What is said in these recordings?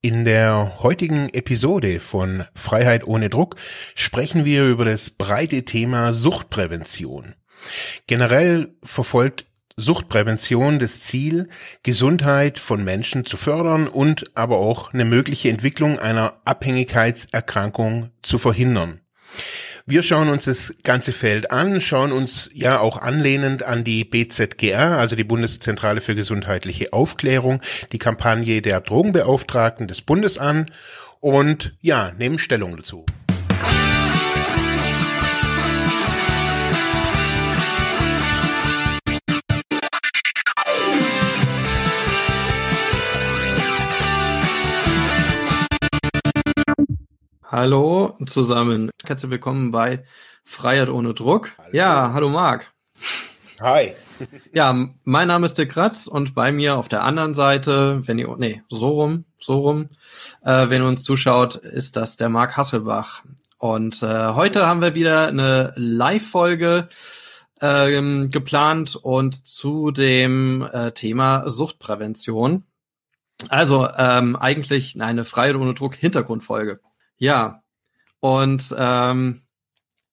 In der heutigen Episode von Freiheit ohne Druck sprechen wir über das breite Thema Suchtprävention. Generell verfolgt Suchtprävention das Ziel, Gesundheit von Menschen zu fördern und aber auch eine mögliche Entwicklung einer Abhängigkeitserkrankung zu verhindern. Wir schauen uns das ganze Feld an, schauen uns ja auch anlehnend an die BZGR, also die Bundeszentrale für gesundheitliche Aufklärung, die Kampagne der Drogenbeauftragten des Bundes an und ja, nehmen Stellung dazu. Hallo zusammen. Herzlich willkommen bei Freiheit ohne Druck. Hallo. Ja, hallo Marc. Hi. ja, mein Name ist Dirk Kratz und bei mir auf der anderen Seite, wenn ihr, nee, so rum, so rum, äh, wenn ihr uns zuschaut, ist das der Marc Hasselbach. Und äh, heute haben wir wieder eine Live-Folge ähm, geplant und zu dem äh, Thema Suchtprävention. Also ähm, eigentlich eine Freiheit ohne Druck Hintergrundfolge. Ja, und ähm,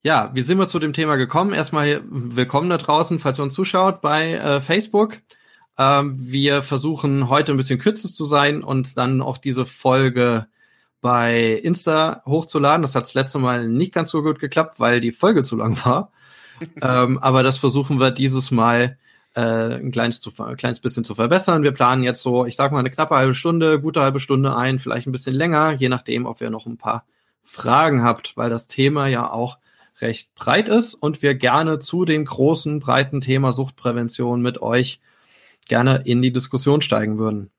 ja, wie sind wir zu dem Thema gekommen? Erstmal willkommen da draußen, falls ihr uns zuschaut bei äh, Facebook. Ähm, wir versuchen heute ein bisschen kürzer zu sein und dann auch diese Folge bei Insta hochzuladen. Das hat das letzte Mal nicht ganz so gut geklappt, weil die Folge zu lang war. ähm, aber das versuchen wir dieses Mal äh, ein kleines, zu, ein kleines bisschen zu verbessern. Wir planen jetzt so, ich sag mal, eine knappe halbe Stunde, gute halbe Stunde ein, vielleicht ein bisschen länger, je nachdem, ob ihr noch ein paar Fragen habt, weil das Thema ja auch recht breit ist und wir gerne zu dem großen, breiten Thema Suchtprävention mit euch gerne in die Diskussion steigen würden.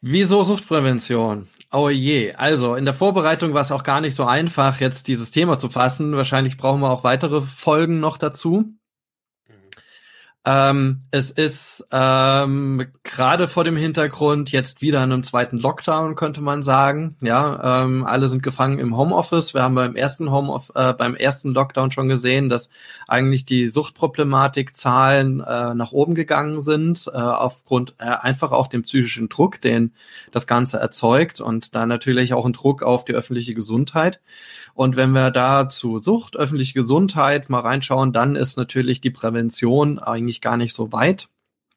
Wieso Suchtprävention? Oh je. Also, in der Vorbereitung war es auch gar nicht so einfach, jetzt dieses Thema zu fassen. Wahrscheinlich brauchen wir auch weitere Folgen noch dazu. Ähm, es ist ähm, gerade vor dem Hintergrund jetzt wieder in einem zweiten Lockdown, könnte man sagen. Ja, ähm, alle sind gefangen im Homeoffice. Wir haben beim ersten Home äh, beim ersten Lockdown schon gesehen, dass eigentlich die Suchtproblematikzahlen äh, nach oben gegangen sind, äh, aufgrund äh, einfach auch dem psychischen Druck, den das Ganze erzeugt und da natürlich auch ein Druck auf die öffentliche Gesundheit. Und wenn wir da zu Sucht, öffentliche Gesundheit mal reinschauen, dann ist natürlich die Prävention eigentlich gar nicht so weit.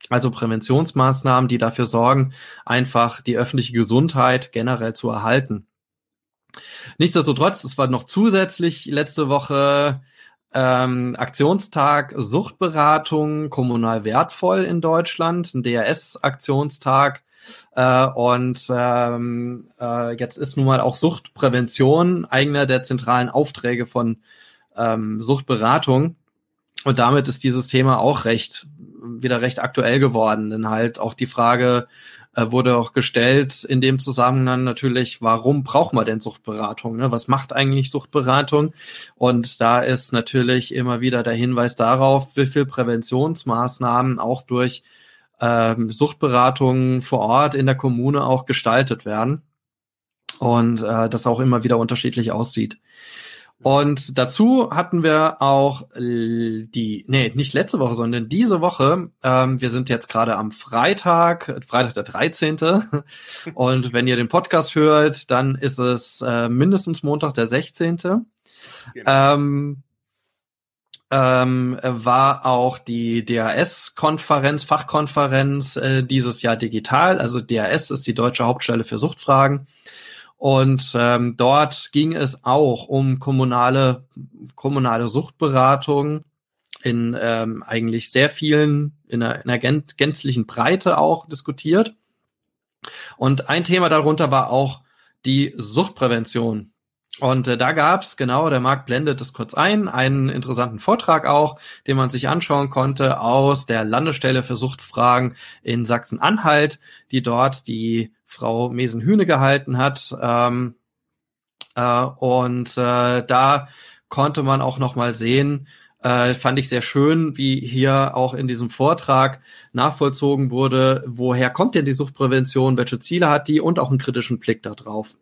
Also Präventionsmaßnahmen, die dafür sorgen, einfach die öffentliche Gesundheit generell zu erhalten. Nichtsdestotrotz, es war noch zusätzlich letzte Woche ähm, Aktionstag Suchtberatung kommunal wertvoll in Deutschland, ein DRS-Aktionstag. Äh, und ähm, äh, jetzt ist nun mal auch Suchtprävention einer der zentralen Aufträge von ähm, Suchtberatung. Und damit ist dieses Thema auch recht, wieder recht aktuell geworden. Denn halt auch die Frage äh, wurde auch gestellt in dem Zusammenhang natürlich, warum braucht man denn Suchtberatung? Ne? Was macht eigentlich Suchtberatung? Und da ist natürlich immer wieder der Hinweis darauf, wie viel Präventionsmaßnahmen auch durch ähm, Suchtberatungen vor Ort in der Kommune auch gestaltet werden. Und äh, das auch immer wieder unterschiedlich aussieht. Und dazu hatten wir auch die, nee, nicht letzte Woche, sondern diese Woche. Ähm, wir sind jetzt gerade am Freitag, Freitag der 13. Und wenn ihr den Podcast hört, dann ist es äh, mindestens Montag der 16. Genau. Ähm, ähm, war auch die DAS-Konferenz, Fachkonferenz äh, dieses Jahr digital. Also DAS ist die deutsche Hauptstelle für Suchtfragen. Und ähm, dort ging es auch um kommunale, kommunale Suchtberatung in ähm, eigentlich sehr vielen, in einer, in einer gänzlichen Breite auch diskutiert. Und ein Thema darunter war auch die Suchtprävention. Und äh, da gab's genau, der Markt blendet es kurz ein, einen interessanten Vortrag auch, den man sich anschauen konnte aus der Landesstelle für Suchtfragen in Sachsen-Anhalt, die dort die Frau Mesenhühne gehalten hat. Ähm, äh, und äh, da konnte man auch noch mal sehen, äh, fand ich sehr schön, wie hier auch in diesem Vortrag nachvollzogen wurde, woher kommt denn die Suchtprävention, welche Ziele hat die und auch einen kritischen Blick darauf.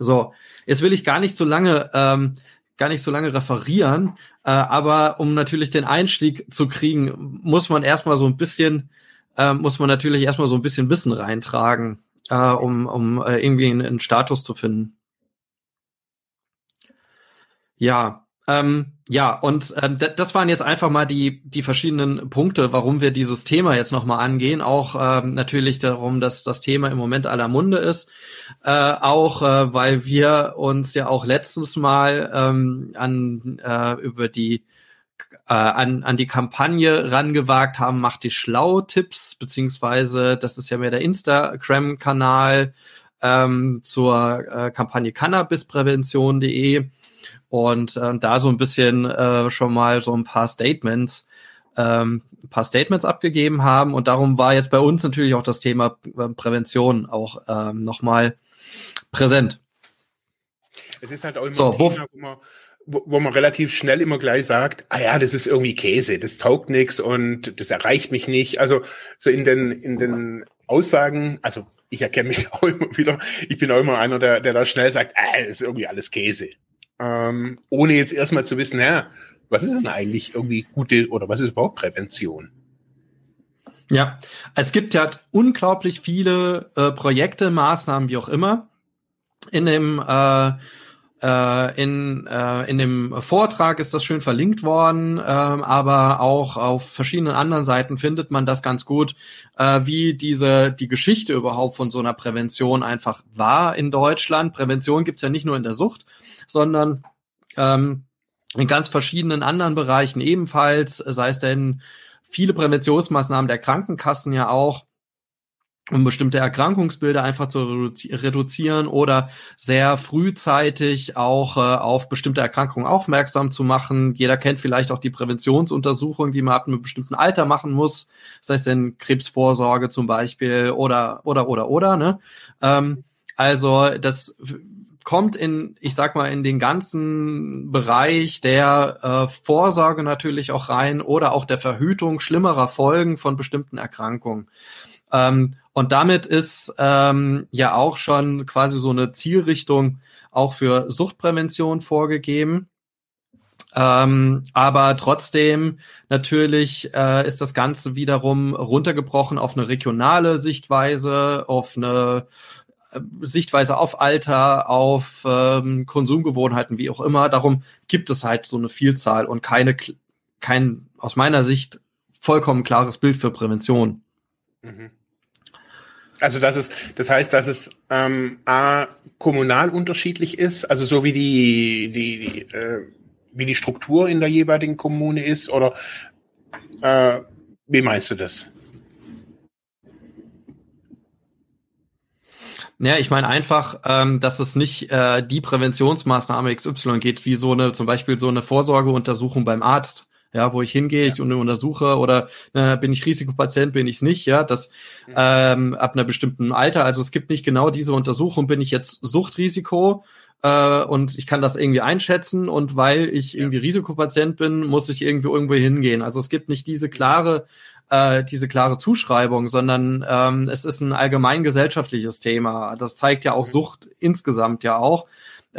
So, jetzt will ich gar nicht so lange, ähm, gar nicht so lange referieren, äh, aber um natürlich den Einstieg zu kriegen, muss man erstmal so ein bisschen äh, muss man natürlich erstmal so ein bisschen Wissen reintragen. äh, um, um äh, irgendwie einen, einen Status zu finden. Ja, ähm, ja, und ähm, das waren jetzt einfach mal die, die verschiedenen Punkte, warum wir dieses Thema jetzt nochmal angehen. Auch ähm, natürlich darum, dass das Thema im Moment aller Munde ist. Äh, auch äh, weil wir uns ja auch letztes Mal ähm, an äh, über die äh, an, an die Kampagne rangewagt haben, macht die Schlau-Tipps, beziehungsweise das ist ja mehr der Instagram-Kanal ähm, zur äh, Kampagne cannabisprävention.de und äh, da so ein bisschen äh, schon mal so ein paar Statements, ähm, ein paar Statements abgegeben haben und darum war jetzt bei uns natürlich auch das Thema äh, Prävention auch ähm, nochmal präsent. Es ist halt auch immer so, ein Thema, wo man, wo, wo man relativ schnell immer gleich sagt, ah ja, das ist irgendwie Käse, das taugt nix und das erreicht mich nicht. Also so in den, in den Aussagen, also ich erkenne mich auch immer wieder, ich bin auch immer einer, der, der da schnell sagt, ah, das ist irgendwie alles Käse ähm, ohne jetzt erstmal zu wissen, ja, was ist denn eigentlich irgendwie gute oder was ist überhaupt Prävention? Ja, es gibt ja unglaublich viele äh, Projekte, Maßnahmen, wie auch immer. In dem äh, äh, in, äh, in dem Vortrag ist das schön verlinkt worden, äh, aber auch auf verschiedenen anderen Seiten findet man das ganz gut, äh, wie diese die Geschichte überhaupt von so einer Prävention einfach war in Deutschland. Prävention gibt's ja nicht nur in der Sucht, sondern ähm, in ganz verschiedenen anderen Bereichen ebenfalls, sei es denn viele Präventionsmaßnahmen der Krankenkassen ja auch, um bestimmte Erkrankungsbilder einfach zu reduzieren oder sehr frühzeitig auch äh, auf bestimmte Erkrankungen aufmerksam zu machen. Jeder kennt vielleicht auch die Präventionsuntersuchung, die man ab einem bestimmten Alter machen muss. Das heißt denn Krebsvorsorge zum Beispiel oder oder oder oder. Ne? Ähm, also das kommt in, ich sag mal, in den ganzen Bereich der äh, Vorsorge natürlich auch rein oder auch der Verhütung schlimmerer Folgen von bestimmten Erkrankungen. Ähm, und damit ist ähm, ja auch schon quasi so eine Zielrichtung auch für Suchtprävention vorgegeben. Ähm, aber trotzdem natürlich äh, ist das Ganze wiederum runtergebrochen auf eine regionale Sichtweise, auf eine Sichtweise auf Alter, auf ähm, Konsumgewohnheiten, wie auch immer. Darum gibt es halt so eine Vielzahl und keine, kein aus meiner Sicht vollkommen klares Bild für Prävention. Mhm. Also das ist, das heißt, dass es ähm, a kommunal unterschiedlich ist, also so wie die die, die äh, wie die Struktur in der jeweiligen Kommune ist, oder äh, wie meinst du das? Ja, ich meine einfach, ähm, dass es nicht äh, die Präventionsmaßnahme XY geht, wie so eine, zum Beispiel so eine Vorsorgeuntersuchung beim Arzt, ja, wo ich hingehe, ja. ich untersuche oder äh, bin ich Risikopatient, bin ich nicht, ja, das ja. ähm, ab einer bestimmten Alter. Also es gibt nicht genau diese Untersuchung, bin ich jetzt Suchtrisiko äh, und ich kann das irgendwie einschätzen und weil ich irgendwie Risikopatient bin, muss ich irgendwie irgendwo hingehen. Also es gibt nicht diese klare äh, diese klare Zuschreibung, sondern ähm, es ist ein allgemein gesellschaftliches Thema. Das zeigt ja auch. Sucht insgesamt ja auch.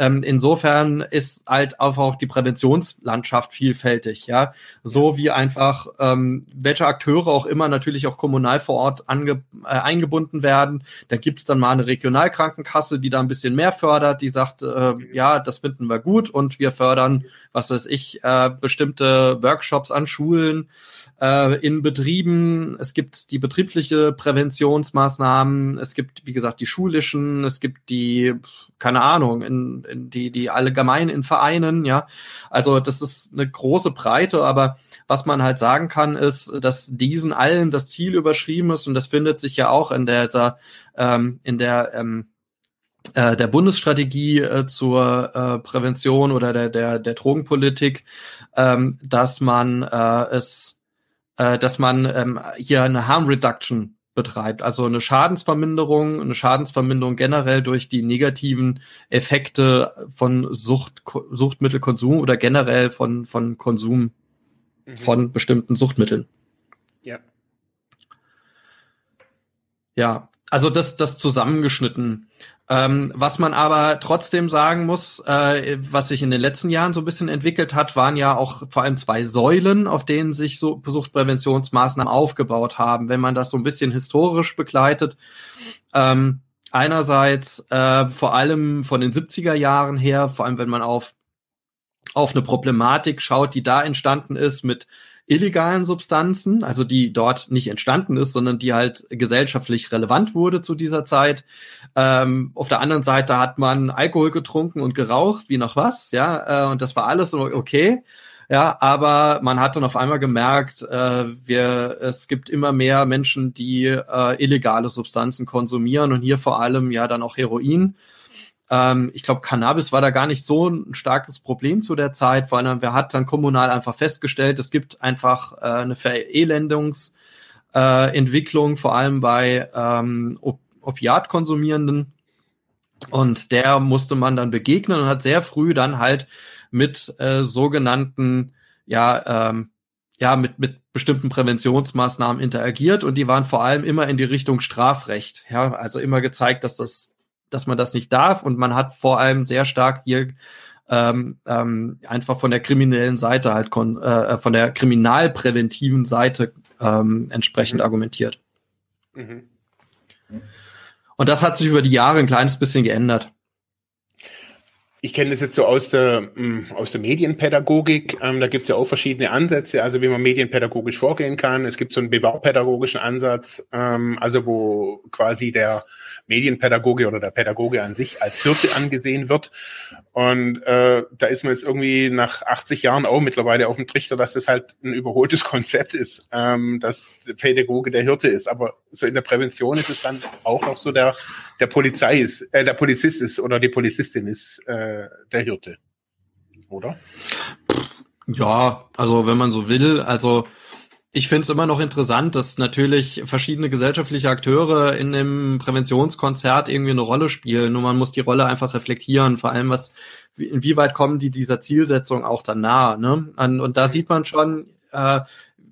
Ähm, insofern ist halt auch die Präventionslandschaft vielfältig, ja. So wie einfach ähm, welche Akteure auch immer natürlich auch kommunal vor Ort ange äh, eingebunden werden. Da gibt's dann mal eine Regionalkrankenkasse, die da ein bisschen mehr fördert, die sagt, äh, ja, das finden wir gut und wir fördern, was weiß ich, äh, bestimmte Workshops an Schulen äh, in Betrieben. Es gibt die betriebliche Präventionsmaßnahmen. Es gibt, wie gesagt, die schulischen. Es gibt die, keine Ahnung, in, in die, die allgemein in Vereinen, ja. Also das ist eine große Breite, aber was man halt sagen kann, ist, dass diesen allen das Ziel überschrieben ist und das findet sich ja auch in der, ähm, in der ähm, äh, der Bundesstrategie äh, zur äh, Prävention oder der, der, der Drogenpolitik, ähm, dass man äh, es dass man ähm, hier eine Harm Reduction betreibt, also eine Schadensverminderung, eine Schadensverminderung generell durch die negativen Effekte von Sucht, Suchtmittelkonsum oder generell von, von Konsum mhm. von bestimmten Suchtmitteln. Ja. Ja, also das, das zusammengeschnitten. Ähm, was man aber trotzdem sagen muss, äh, was sich in den letzten Jahren so ein bisschen entwickelt hat, waren ja auch vor allem zwei Säulen, auf denen sich so Suchtpräventionsmaßnahmen aufgebaut haben. Wenn man das so ein bisschen historisch begleitet, ähm, einerseits äh, vor allem von den 70er Jahren her, vor allem wenn man auf, auf eine Problematik schaut, die da entstanden ist mit illegalen Substanzen, also die dort nicht entstanden ist, sondern die halt gesellschaftlich relevant wurde zu dieser Zeit. Ähm, auf der anderen Seite hat man Alkohol getrunken und geraucht, wie noch was, ja, äh, und das war alles okay. Ja, aber man hat dann auf einmal gemerkt, äh, wir, es gibt immer mehr Menschen, die äh, illegale Substanzen konsumieren und hier vor allem ja dann auch Heroin. Ähm, ich glaube, Cannabis war da gar nicht so ein starkes Problem zu der Zeit, vor allem wer hat dann kommunal einfach festgestellt, es gibt einfach äh, eine Verelendungsentwicklung, äh, vor allem bei ähm, Op Opiatkonsumierenden. Und der musste man dann begegnen und hat sehr früh dann halt mit äh, sogenannten, ja, ähm, ja, mit, mit bestimmten Präventionsmaßnahmen interagiert und die waren vor allem immer in die Richtung Strafrecht. Ja, also immer gezeigt, dass das, dass man das nicht darf und man hat vor allem sehr stark hier ähm, ähm, einfach von der kriminellen Seite halt kon äh, von der kriminalpräventiven Seite ähm, entsprechend mhm. argumentiert. Mhm. Und das hat sich über die Jahre ein kleines bisschen geändert ich kenne das jetzt so aus der, mm, aus der Medienpädagogik. Ähm, da gibt es ja auch verschiedene Ansätze, also wie man medienpädagogisch vorgehen kann. Es gibt so einen bewahrpädagogischen Ansatz, ähm, also wo quasi der Medienpädagoge oder der Pädagoge an sich als Hirte angesehen wird. Und äh, da ist man jetzt irgendwie nach 80 Jahren auch mittlerweile auf dem Trichter, dass das halt ein überholtes Konzept ist, ähm, dass der Pädagoge der Hirte ist. Aber so in der Prävention ist es dann auch noch so, der, der Polizei ist, äh, der Polizist ist oder die Polizistin ist äh, der Hirte. Oder? Ja, also wenn man so will, also ich finde es immer noch interessant, dass natürlich verschiedene gesellschaftliche Akteure in dem Präventionskonzert irgendwie eine Rolle spielen. Nur man muss die Rolle einfach reflektieren, vor allem was, inwieweit kommen die dieser Zielsetzung auch dann nahe. Ne? Und da sieht man schon, äh,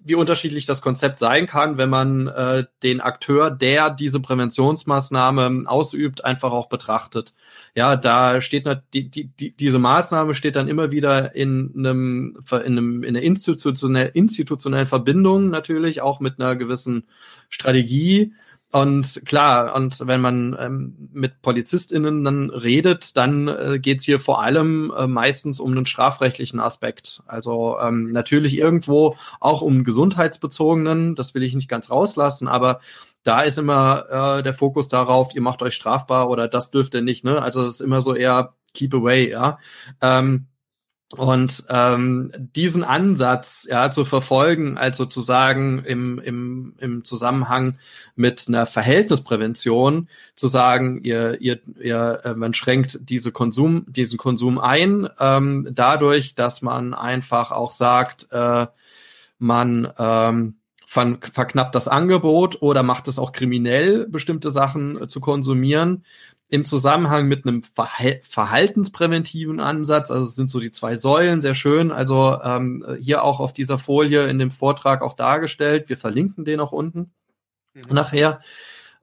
wie unterschiedlich das Konzept sein kann, wenn man äh, den Akteur, der diese Präventionsmaßnahme ausübt, einfach auch betrachtet. Ja, da steht die, die, die, diese Maßnahme steht dann immer wieder in einem in einem in einer institutionell, institutionellen Verbindung natürlich auch mit einer gewissen Strategie und klar, und wenn man ähm, mit PolizistInnen dann redet, dann äh, geht's hier vor allem äh, meistens um einen strafrechtlichen Aspekt. Also ähm, natürlich irgendwo auch um gesundheitsbezogenen, das will ich nicht ganz rauslassen, aber da ist immer äh, der Fokus darauf, ihr macht euch strafbar oder das dürft ihr nicht, ne? Also das ist immer so eher keep away, ja. Ähm, und ähm, diesen Ansatz ja zu verfolgen, als sozusagen im, im, im Zusammenhang mit einer Verhältnisprävention, zu sagen, ihr, ihr, ihr äh, man schränkt diese Konsum, diesen Konsum ein, ähm, dadurch, dass man einfach auch sagt, äh, man ähm, ver verknappt das Angebot oder macht es auch kriminell, bestimmte Sachen äh, zu konsumieren im Zusammenhang mit einem Verhal verhaltenspräventiven Ansatz, also es sind so die zwei Säulen, sehr schön. Also ähm, hier auch auf dieser Folie in dem Vortrag auch dargestellt. Wir verlinken den auch unten mhm. nachher.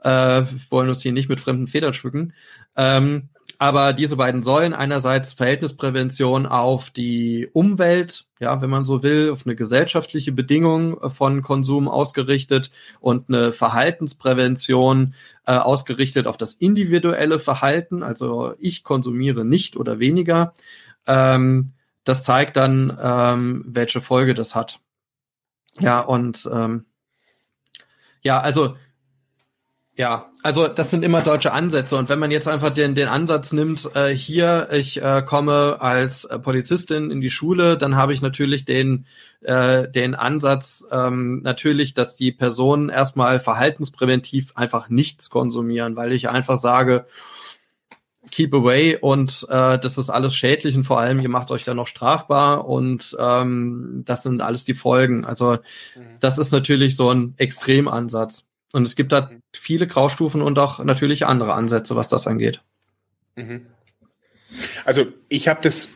Äh, wir wollen uns hier nicht mit fremden Federn schmücken. Ähm, aber diese beiden Säulen, einerseits Verhältnisprävention auf die Umwelt, ja, wenn man so will, auf eine gesellschaftliche Bedingung von Konsum ausgerichtet und eine Verhaltensprävention äh, ausgerichtet auf das individuelle Verhalten, also ich konsumiere nicht oder weniger. Ähm, das zeigt dann, ähm, welche Folge das hat. Ja, und ähm, ja, also ja, also das sind immer deutsche Ansätze und wenn man jetzt einfach den, den Ansatz nimmt, äh, hier, ich äh, komme als äh, Polizistin in die Schule, dann habe ich natürlich den, äh, den Ansatz ähm, natürlich, dass die Personen erstmal verhaltenspräventiv einfach nichts konsumieren, weil ich einfach sage, keep away und äh, das ist alles schädlich und vor allem ihr macht euch da noch strafbar und ähm, das sind alles die Folgen. Also mhm. das ist natürlich so ein Extremansatz. Und es gibt da viele Graustufen und auch natürlich andere Ansätze, was das angeht. Mhm. Also ich habe das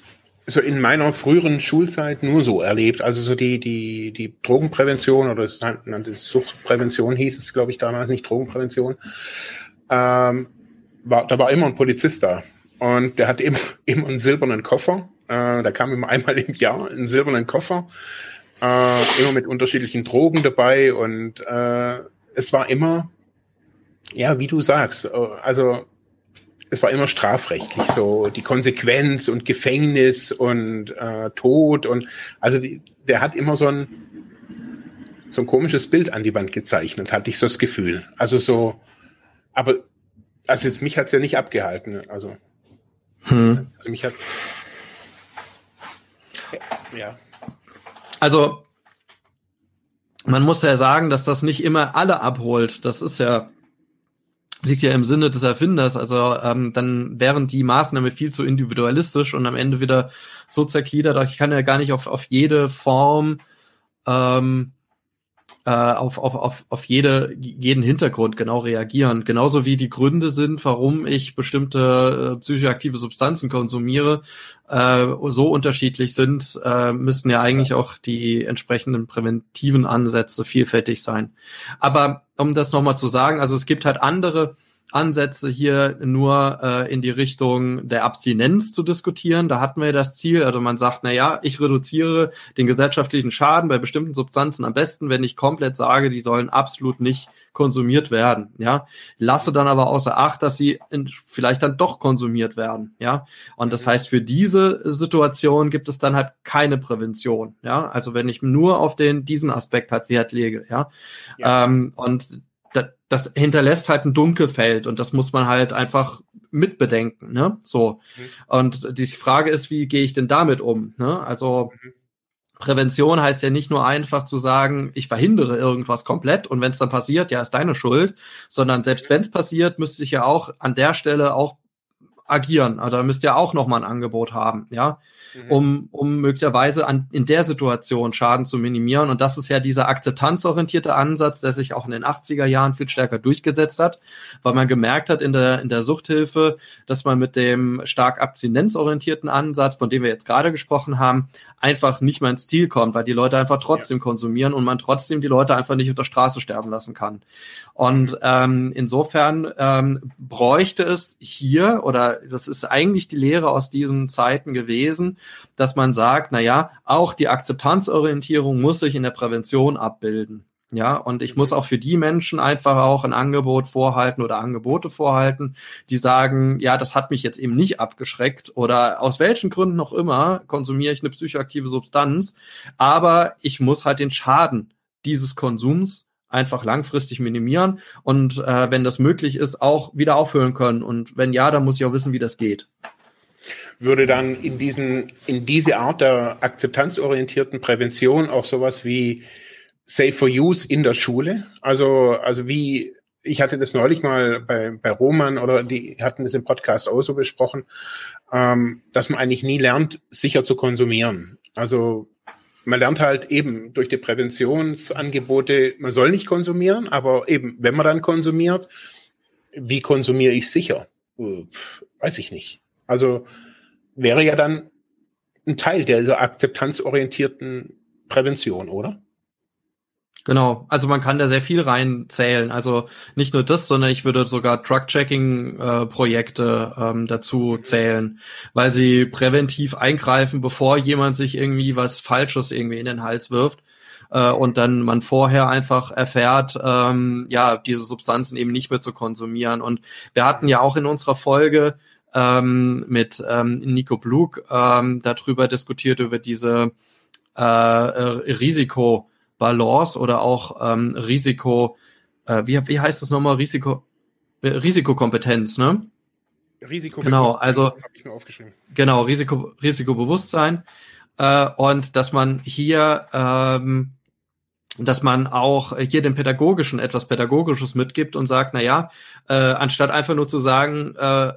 so in meiner früheren Schulzeit nur so erlebt. Also so die, die, die Drogenprävention oder das nannte Suchtprävention hieß es, glaube ich, damals nicht Drogenprävention. Ähm, war, da war immer ein Polizist da. Und der hatte immer, immer einen silbernen Koffer. Äh, da kam immer einmal im Jahr einen silbernen Koffer. Äh, immer mit unterschiedlichen Drogen dabei und äh, es war immer, ja, wie du sagst, äh, also es war immer strafrechtlich, so die Konsequenz und Gefängnis und äh, Tod und also die, der hat immer so ein so ein komisches Bild an die Wand gezeichnet, hatte ich so das Gefühl. Also so, aber also jetzt mich hat's ja nicht abgehalten, also, hm. also mich hat ja. Also man muss ja sagen, dass das nicht immer alle abholt. Das ist ja liegt ja im Sinne des Erfinders. Also ähm, dann wären die Maßnahmen viel zu individualistisch und am Ende wieder so zergliedert. Ich kann ja gar nicht auf, auf jede Form ähm, äh, auf, auf, auf, auf jede, jeden Hintergrund genau reagieren. Genauso wie die Gründe sind, warum ich bestimmte äh, psychoaktive Substanzen konsumiere, äh, so unterschiedlich sind, äh, müssten ja eigentlich auch die entsprechenden präventiven Ansätze vielfältig sein. Aber um das nochmal zu sagen, also es gibt halt andere Ansätze hier nur äh, in die Richtung der Abstinenz zu diskutieren. Da hatten wir das Ziel, also man sagt, na ja, ich reduziere den gesellschaftlichen Schaden bei bestimmten Substanzen am besten, wenn ich komplett sage, die sollen absolut nicht konsumiert werden, ja. Lasse dann aber außer Acht, dass sie in, vielleicht dann doch konsumiert werden, ja. Und das heißt, für diese Situation gibt es dann halt keine Prävention, ja. Also wenn ich nur auf den, diesen Aspekt halt Wert lege, ja. ja. Ähm, und das hinterlässt halt ein Dunkelfeld und das muss man halt einfach mitbedenken, ne? So. Mhm. Und die Frage ist, wie gehe ich denn damit um? Ne? Also mhm. Prävention heißt ja nicht nur einfach zu sagen, ich verhindere irgendwas komplett und wenn es dann passiert, ja, ist deine Schuld, sondern selbst mhm. wenn es passiert, müsste ich ja auch an der Stelle auch agieren. Also da müsst ihr auch nochmal ein Angebot haben, ja, mhm. um, um möglicherweise an, in der Situation Schaden zu minimieren. Und das ist ja dieser akzeptanzorientierte Ansatz, der sich auch in den 80er Jahren viel stärker durchgesetzt hat, weil man gemerkt hat in der, in der Suchthilfe, dass man mit dem stark abstinenzorientierten Ansatz, von dem wir jetzt gerade gesprochen haben, einfach nicht mehr ins Ziel kommt, weil die Leute einfach trotzdem ja. konsumieren und man trotzdem die Leute einfach nicht auf der Straße sterben lassen kann. Und ähm, insofern ähm, bräuchte es hier, oder das ist eigentlich die Lehre aus diesen Zeiten gewesen, dass man sagt, na ja, auch die Akzeptanzorientierung muss sich in der Prävention abbilden. Ja, und ich muss auch für die Menschen einfach auch ein Angebot vorhalten oder Angebote vorhalten, die sagen, ja, das hat mich jetzt eben nicht abgeschreckt oder aus welchen Gründen noch immer konsumiere ich eine psychoaktive Substanz, aber ich muss halt den Schaden dieses Konsums einfach langfristig minimieren und äh, wenn das möglich ist, auch wieder aufhören können. Und wenn ja, dann muss ich auch wissen, wie das geht. Würde dann in diesen, in diese Art der akzeptanzorientierten Prävention auch sowas wie Safe for Use in der Schule. Also, also wie, ich hatte das neulich mal bei, bei Roman oder die hatten das im Podcast auch so besprochen, ähm, dass man eigentlich nie lernt, sicher zu konsumieren. Also man lernt halt eben durch die Präventionsangebote, man soll nicht konsumieren, aber eben, wenn man dann konsumiert, wie konsumiere ich sicher? Weiß ich nicht. Also wäre ja dann ein Teil der akzeptanzorientierten Prävention, oder? Genau, also man kann da sehr viel reinzählen. Also nicht nur das, sondern ich würde sogar Truck-Checking-Projekte äh, ähm, dazu zählen, weil sie präventiv eingreifen, bevor jemand sich irgendwie was Falsches irgendwie in den Hals wirft. Äh, und dann man vorher einfach erfährt, ähm, ja, diese Substanzen eben nicht mehr zu konsumieren. Und wir hatten ja auch in unserer Folge ähm, mit ähm, Nico Blug ähm, darüber diskutiert, über diese äh, äh Risiko- Balance oder auch ähm, Risiko, äh, wie, wie heißt das nochmal? Risiko, äh, Risikokompetenz, ne? Risiko genau, also genau Risiko Risikobewusstsein äh, und dass man hier ähm, dass man auch hier dem Pädagogischen etwas Pädagogisches mitgibt und sagt, na ja, äh, anstatt einfach nur zu sagen, äh,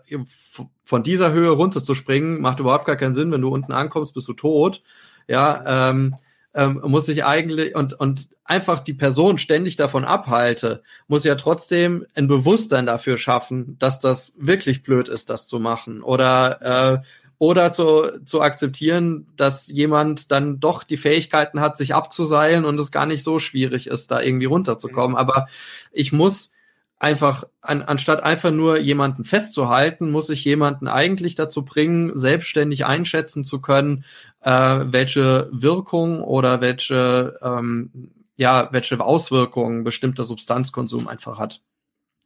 von dieser Höhe runterzuspringen, macht überhaupt gar keinen Sinn, wenn du unten ankommst, bist du tot. Ja, ähm, ähm, muss ich eigentlich und, und einfach die Person ständig davon abhalte, muss ja trotzdem ein Bewusstsein dafür schaffen, dass das wirklich blöd ist, das zu machen. Oder äh, oder zu, zu akzeptieren, dass jemand dann doch die Fähigkeiten hat, sich abzuseilen und es gar nicht so schwierig ist, da irgendwie runterzukommen. Aber ich muss einfach, an, anstatt einfach nur jemanden festzuhalten, muss ich jemanden eigentlich dazu bringen, selbstständig einschätzen zu können, äh, welche Wirkung oder welche, ähm, ja, welche Auswirkungen bestimmter Substanzkonsum einfach hat.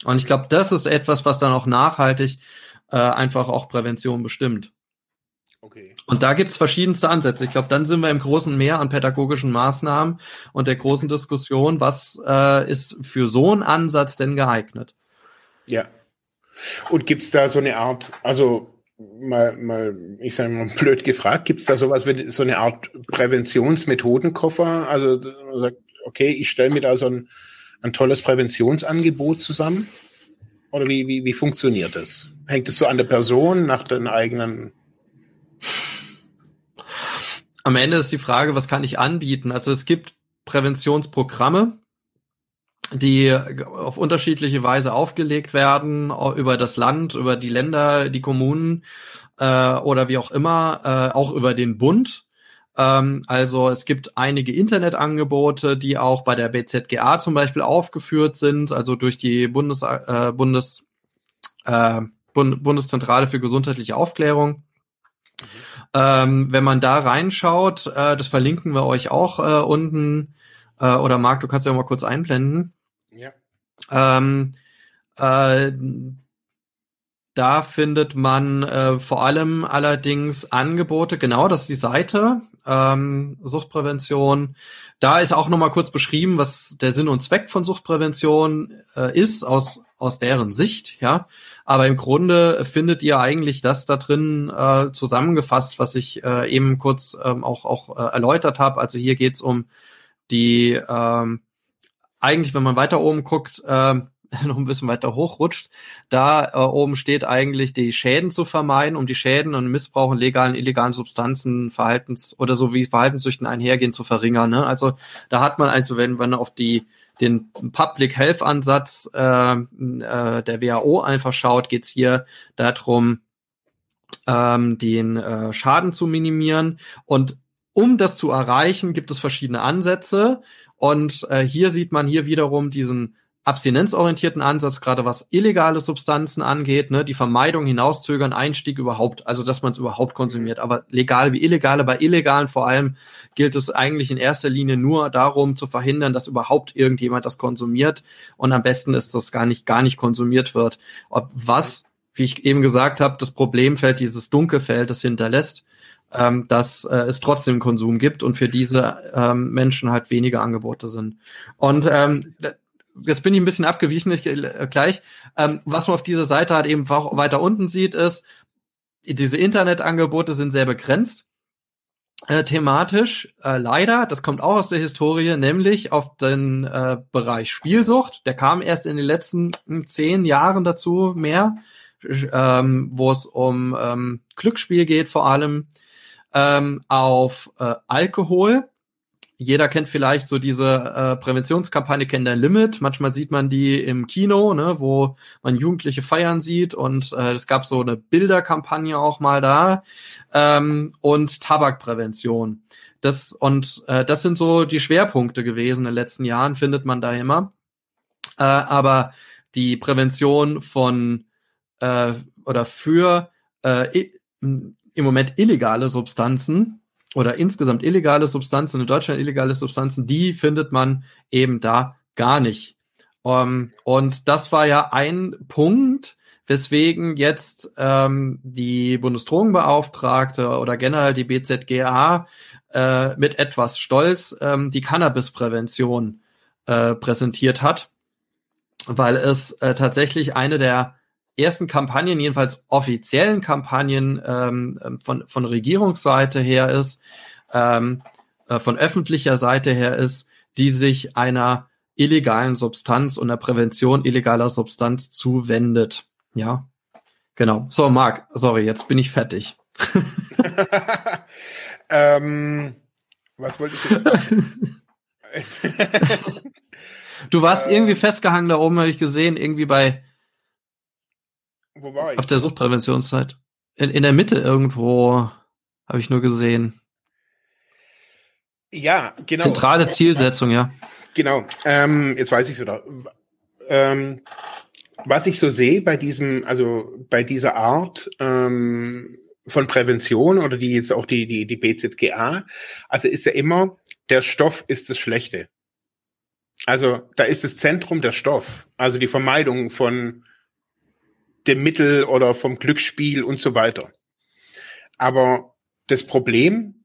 Und ich glaube, das ist etwas, was dann auch nachhaltig äh, einfach auch Prävention bestimmt. Okay. Und da gibt's verschiedenste Ansätze. Ich glaube, dann sind wir im großen Meer an pädagogischen Maßnahmen und der großen Diskussion, was äh, ist für so einen Ansatz denn geeignet? Ja. Und gibt's da so eine Art, also mal, mal ich sage mal blöd gefragt, gibt's da sowas wie so eine Art Präventionsmethodenkoffer? Also man sagt, okay, ich stelle mir da so ein, ein tolles Präventionsangebot zusammen? Oder wie, wie, wie funktioniert das? Hängt es so an der Person nach den eigenen am Ende ist die Frage, was kann ich anbieten? Also es gibt Präventionsprogramme, die auf unterschiedliche Weise aufgelegt werden, über das Land, über die Länder, die Kommunen äh, oder wie auch immer, äh, auch über den Bund. Ähm, also es gibt einige Internetangebote, die auch bei der BZGA zum Beispiel aufgeführt sind, also durch die Bundes, äh, Bundes, äh, Bund Bundeszentrale für gesundheitliche Aufklärung. Ähm, wenn man da reinschaut, äh, das verlinken wir euch auch äh, unten. Äh, oder Marc, du kannst ja mal kurz einblenden. Ähm, äh, da findet man äh, vor allem allerdings Angebote, genau, das ist die Seite, ähm, Suchtprävention. Da ist auch nochmal kurz beschrieben, was der Sinn und Zweck von Suchtprävention äh, ist, aus, aus deren Sicht, ja. Aber im Grunde findet ihr eigentlich das da drin äh, zusammengefasst, was ich äh, eben kurz ähm, auch, auch äh, erläutert habe. Also hier geht's um die, ähm, eigentlich, wenn man weiter oben guckt, äh, noch ein bisschen weiter hochrutscht, da äh, oben steht eigentlich, die Schäden zu vermeiden, um die Schäden und Missbrauch in legalen, illegalen Substanzen, Verhaltens- oder so wie Verhaltenssüchten einhergehen, zu verringern. Ne? Also da hat man also, wenn man auf die den Public Health Ansatz äh, äh, der WHO einfach schaut, geht's hier darum, ähm, den äh, Schaden zu minimieren. Und um das zu erreichen, gibt es verschiedene Ansätze. Und äh, hier sieht man hier wiederum diesen abstinenzorientierten Ansatz, gerade was illegale Substanzen angeht, ne, die Vermeidung, Hinauszögern, Einstieg überhaupt, also dass man es überhaupt konsumiert. Aber legal wie illegale, bei illegalen vor allem gilt es eigentlich in erster Linie nur darum zu verhindern, dass überhaupt irgendjemand das konsumiert. Und am besten ist, dass gar nicht, gar nicht konsumiert wird. Ob was, wie ich eben gesagt habe, das Problemfeld, dieses Dunkelfeld, das hinterlässt, ähm, dass äh, es trotzdem Konsum gibt und für diese ähm, Menschen halt weniger Angebote sind. Und ähm, jetzt bin ich ein bisschen abgewichen ich, äh, gleich. Ähm, was man auf dieser Seite halt eben weiter unten sieht, ist, diese Internetangebote sind sehr begrenzt. Äh, thematisch äh, leider, das kommt auch aus der Historie, nämlich auf den äh, Bereich Spielsucht. Der kam erst in den letzten zehn Jahren dazu mehr, ähm, wo es um ähm, Glücksspiel geht vor allem, ähm, auf äh, Alkohol jeder kennt vielleicht so diese äh, Präventionskampagne Kennt der Limit. Manchmal sieht man die im Kino, ne, wo man Jugendliche feiern sieht und äh, es gab so eine Bilderkampagne auch mal da ähm, und Tabakprävention. Das und äh, das sind so die Schwerpunkte gewesen in den letzten Jahren, findet man da immer. Äh, aber die Prävention von äh, oder für äh, im Moment illegale Substanzen oder insgesamt illegale Substanzen, in Deutschland illegale Substanzen, die findet man eben da gar nicht. Um, ähm, und das war ja ein Punkt, weswegen jetzt ähm, die Bundesdrogenbeauftragte oder generell die BZGA äh, mit etwas Stolz ähm, die Cannabisprävention äh, präsentiert hat, weil es äh, tatsächlich eine der ersten Kampagnen, jedenfalls offiziellen Kampagnen ähm, ähm, von, von Regierungsseite her ist, ähm, äh, von öffentlicher Seite her ist, die sich einer illegalen Substanz und der Prävention illegaler Substanz zuwendet. Ja, genau. So, Marc, sorry, jetzt bin ich fertig. ähm, was wollte ich jetzt Du warst äh, irgendwie festgehangen da oben, habe ich gesehen, irgendwie bei wo war ich? Auf der Suchtpräventionszeit. In, in der Mitte irgendwo habe ich nur gesehen. Ja, genau. Zentrale Zielsetzung, ja. Genau. Ähm, jetzt weiß ich so da. Ähm, was ich so sehe bei diesem, also bei dieser Art ähm, von Prävention oder die jetzt auch die die die BZGA, also ist ja immer der Stoff ist das Schlechte. Also da ist das Zentrum der Stoff, also die Vermeidung von dem Mittel oder vom Glücksspiel und so weiter. Aber das Problem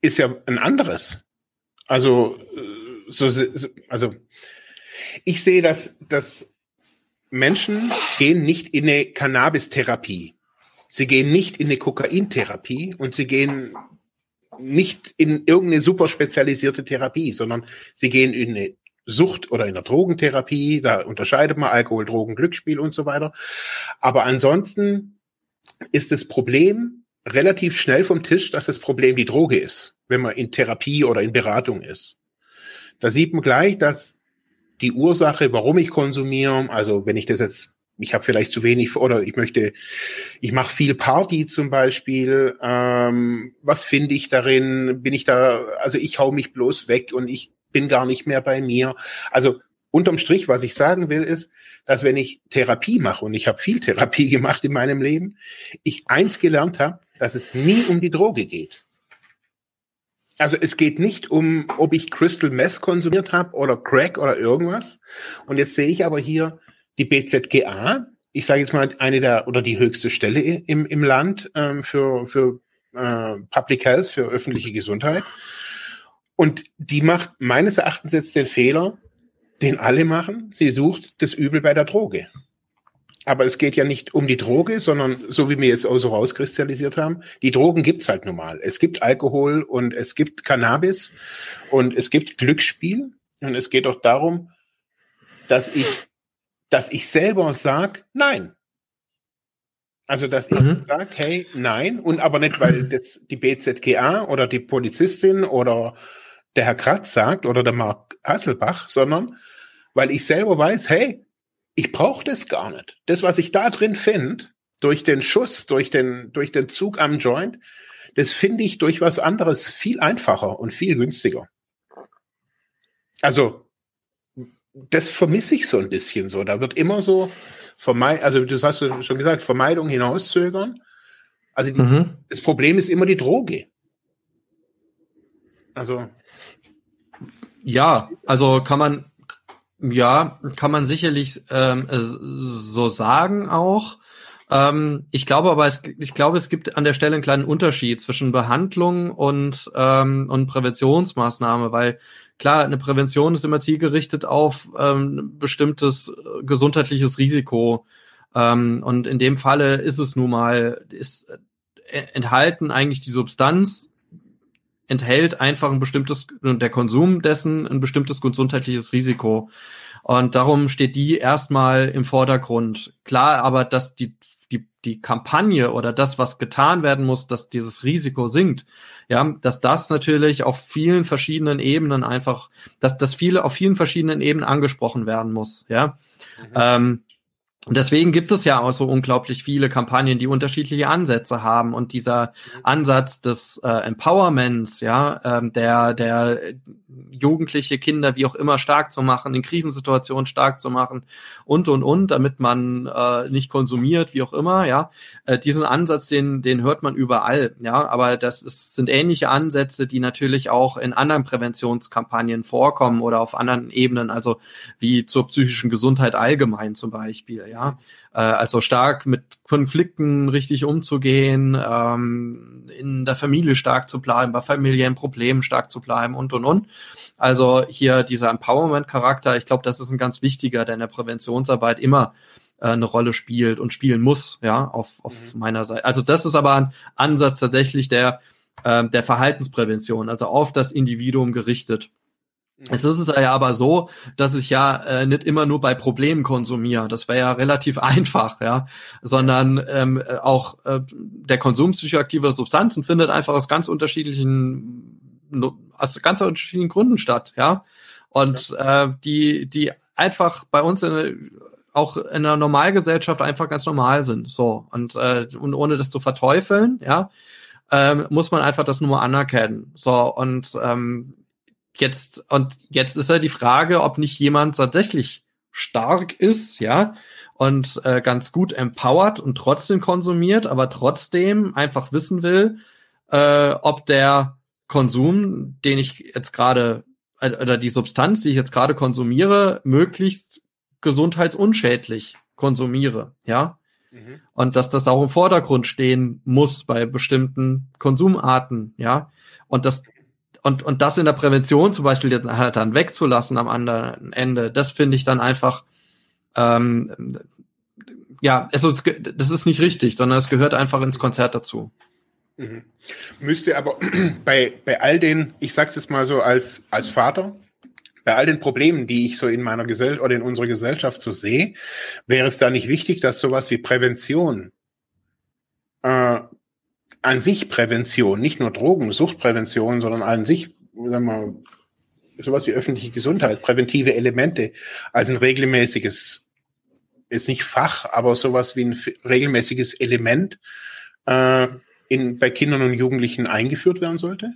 ist ja ein anderes. Also, äh, so, also ich sehe, dass, dass Menschen gehen nicht in eine Cannabis-Therapie. Sie gehen nicht in eine Kokaintherapie und sie gehen nicht in irgendeine super spezialisierte Therapie, sondern sie gehen in eine Sucht oder in der Drogentherapie. Da unterscheidet man Alkohol, Drogen, Glücksspiel und so weiter. Aber ansonsten ist das Problem relativ schnell vom Tisch, dass das Problem die Droge ist, wenn man in Therapie oder in Beratung ist. Da sieht man gleich, dass die Ursache, warum ich konsumiere, also wenn ich das jetzt, ich habe vielleicht zu wenig oder ich möchte, ich mache viel Party zum Beispiel, ähm, was finde ich darin? Bin ich da, also ich hau mich bloß weg und ich bin gar nicht mehr bei mir. Also unterm Strich, was ich sagen will, ist, dass wenn ich Therapie mache, und ich habe viel Therapie gemacht in meinem Leben, ich eins gelernt habe, dass es nie um die Droge geht. Also es geht nicht um, ob ich Crystal Meth konsumiert habe oder Crack oder irgendwas. Und jetzt sehe ich aber hier die BZGA, ich sage jetzt mal eine der oder die höchste Stelle im, im Land ähm, für, für äh, Public Health, für öffentliche Gesundheit. Und die macht meines Erachtens jetzt den Fehler, den alle machen. Sie sucht das Übel bei der Droge. Aber es geht ja nicht um die Droge, sondern so wie wir jetzt auch so rauskristallisiert haben, die Drogen gibt's halt normal. Es gibt Alkohol und es gibt Cannabis und es gibt Glücksspiel. Und es geht auch darum, dass ich, dass ich selber sag, nein. Also, dass ich mhm. sage, hey, nein, und aber nicht, weil das die BZGA oder die Polizistin oder der Herr Kratz sagt oder der Mark Hasselbach, sondern weil ich selber weiß, hey, ich brauche das gar nicht. Das, was ich da drin finde, durch den Schuss, durch den, durch den Zug am Joint, das finde ich durch was anderes viel einfacher und viel günstiger. Also, das vermisse ich so ein bisschen so. Da wird immer so vermeid, also du hast schon gesagt, Vermeidung hinauszögern. Also die, mhm. das Problem ist immer die Droge. Also. Ja, also kann man, ja, kann man sicherlich ähm, äh, so sagen auch. Ähm, ich glaube aber, es, ich glaube, es gibt an der Stelle einen kleinen Unterschied zwischen Behandlung und, ähm, und Präventionsmaßnahme, weil klar, eine Prävention ist immer zielgerichtet auf ähm, bestimmtes äh, gesundheitliches Risiko. Ähm, und in dem Falle ist es nun mal, ist äh, enthalten eigentlich die Substanz enthält einfach ein bestimmtes, der Konsum dessen ein bestimmtes gesundheitliches Risiko. Und darum steht die erstmal im Vordergrund. Klar, aber dass die, die, die Kampagne oder das, was getan werden muss, dass dieses Risiko sinkt, ja, dass das natürlich auf vielen verschiedenen Ebenen einfach, dass das viele auf vielen verschiedenen Ebenen angesprochen werden muss, ja. Mhm. Ähm, deswegen gibt es ja auch so unglaublich viele Kampagnen, die unterschiedliche Ansätze haben. Und dieser. Ansatz des äh, Empowerments, ja, ähm, der, der jugendliche Kinder wie auch immer stark zu machen, in Krisensituationen stark zu machen und und und, damit man äh, nicht konsumiert, wie auch immer, ja. Äh, diesen Ansatz, den, den hört man überall, ja, aber das ist, sind ähnliche Ansätze, die natürlich auch in anderen Präventionskampagnen vorkommen oder auf anderen Ebenen, also wie zur psychischen Gesundheit allgemein zum Beispiel ja. Äh, also stark mit Konflikten richtig umzugehen, ähm, in der Familie stark zu bleiben, bei familiären Problemen stark zu bleiben und und und. Also hier dieser Empowerment-Charakter, ich glaube, das ist ein ganz wichtiger, der in der Präventionsarbeit immer äh, eine Rolle spielt und spielen muss, ja, auf, auf mhm. meiner Seite. Also das ist aber ein Ansatz tatsächlich der, äh, der Verhaltensprävention, also auf das Individuum gerichtet. Es ist es ja aber so, dass ich ja äh, nicht immer nur bei Problemen konsumiere. Das wäre ja relativ einfach, ja. Sondern ähm, auch äh, der Konsum psychoaktiver Substanzen findet einfach aus ganz unterschiedlichen, aus ganz unterschiedlichen Gründen statt, ja. Und äh, die, die einfach bei uns in, auch in der Normalgesellschaft einfach ganz normal sind. So. Und, äh, und ohne das zu verteufeln, ja, ähm, muss man einfach das nur anerkennen. So, und ähm, jetzt, und jetzt ist ja die Frage, ob nicht jemand tatsächlich stark ist, ja, und äh, ganz gut empowered und trotzdem konsumiert, aber trotzdem einfach wissen will, äh, ob der Konsum, den ich jetzt gerade, äh, oder die Substanz, die ich jetzt gerade konsumiere, möglichst gesundheitsunschädlich konsumiere, ja. Mhm. Und dass das auch im Vordergrund stehen muss bei bestimmten Konsumarten, ja. Und das, und, und das in der Prävention zum Beispiel jetzt halt dann wegzulassen am anderen Ende, das finde ich dann einfach, ähm, ja, also es, das ist nicht richtig, sondern es gehört einfach ins Konzert dazu. Mhm. Müsste aber bei, bei all den, ich sag's jetzt mal so als, als Vater, bei all den Problemen, die ich so in meiner Gesellschaft oder in unserer Gesellschaft so sehe, wäre es da nicht wichtig, dass sowas wie Prävention, an sich Prävention, nicht nur Drogen, Suchtprävention, sondern an sich, sagen wir, sowas wie öffentliche Gesundheit, präventive Elemente als ein regelmäßiges, ist nicht Fach, aber sowas wie ein regelmäßiges Element äh, in, bei Kindern und Jugendlichen eingeführt werden sollte?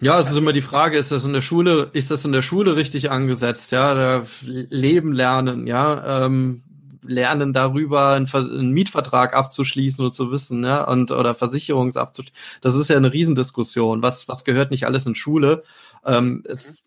Ja, es ist immer die Frage, ist das in der Schule, ist das in der Schule richtig angesetzt? Ja, Leben lernen, ja, ähm, lernen darüber, einen, einen, Mietvertrag abzuschließen und zu wissen, ja, und oder Versicherungsabzuschließen. Das ist ja eine Riesendiskussion. Was was gehört nicht alles in Schule? Ähm, es,